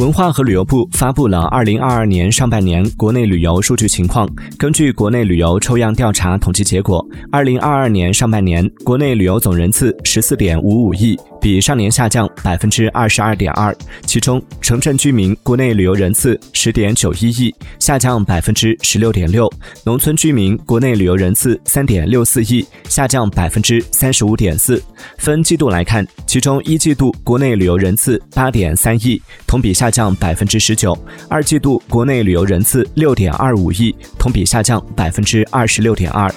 文化和旅游部发布了二零二二年上半年国内旅游数据情况。根据国内旅游抽样调查统计结果，二零二二年上半年国内旅游总人次十四点五五亿，比上年下降百分之二十二点二。其中，城镇居民国内旅游人次十点九一亿，下降百分之十六点六；农村居民国内旅游人次三点六四亿，下降百分之三十五点四。分季度来看，其中一季度国内旅游人次八点三亿，同比下。降百分之十九，二季度国内旅游人次六点二五亿，同比下降百分之二十六点二。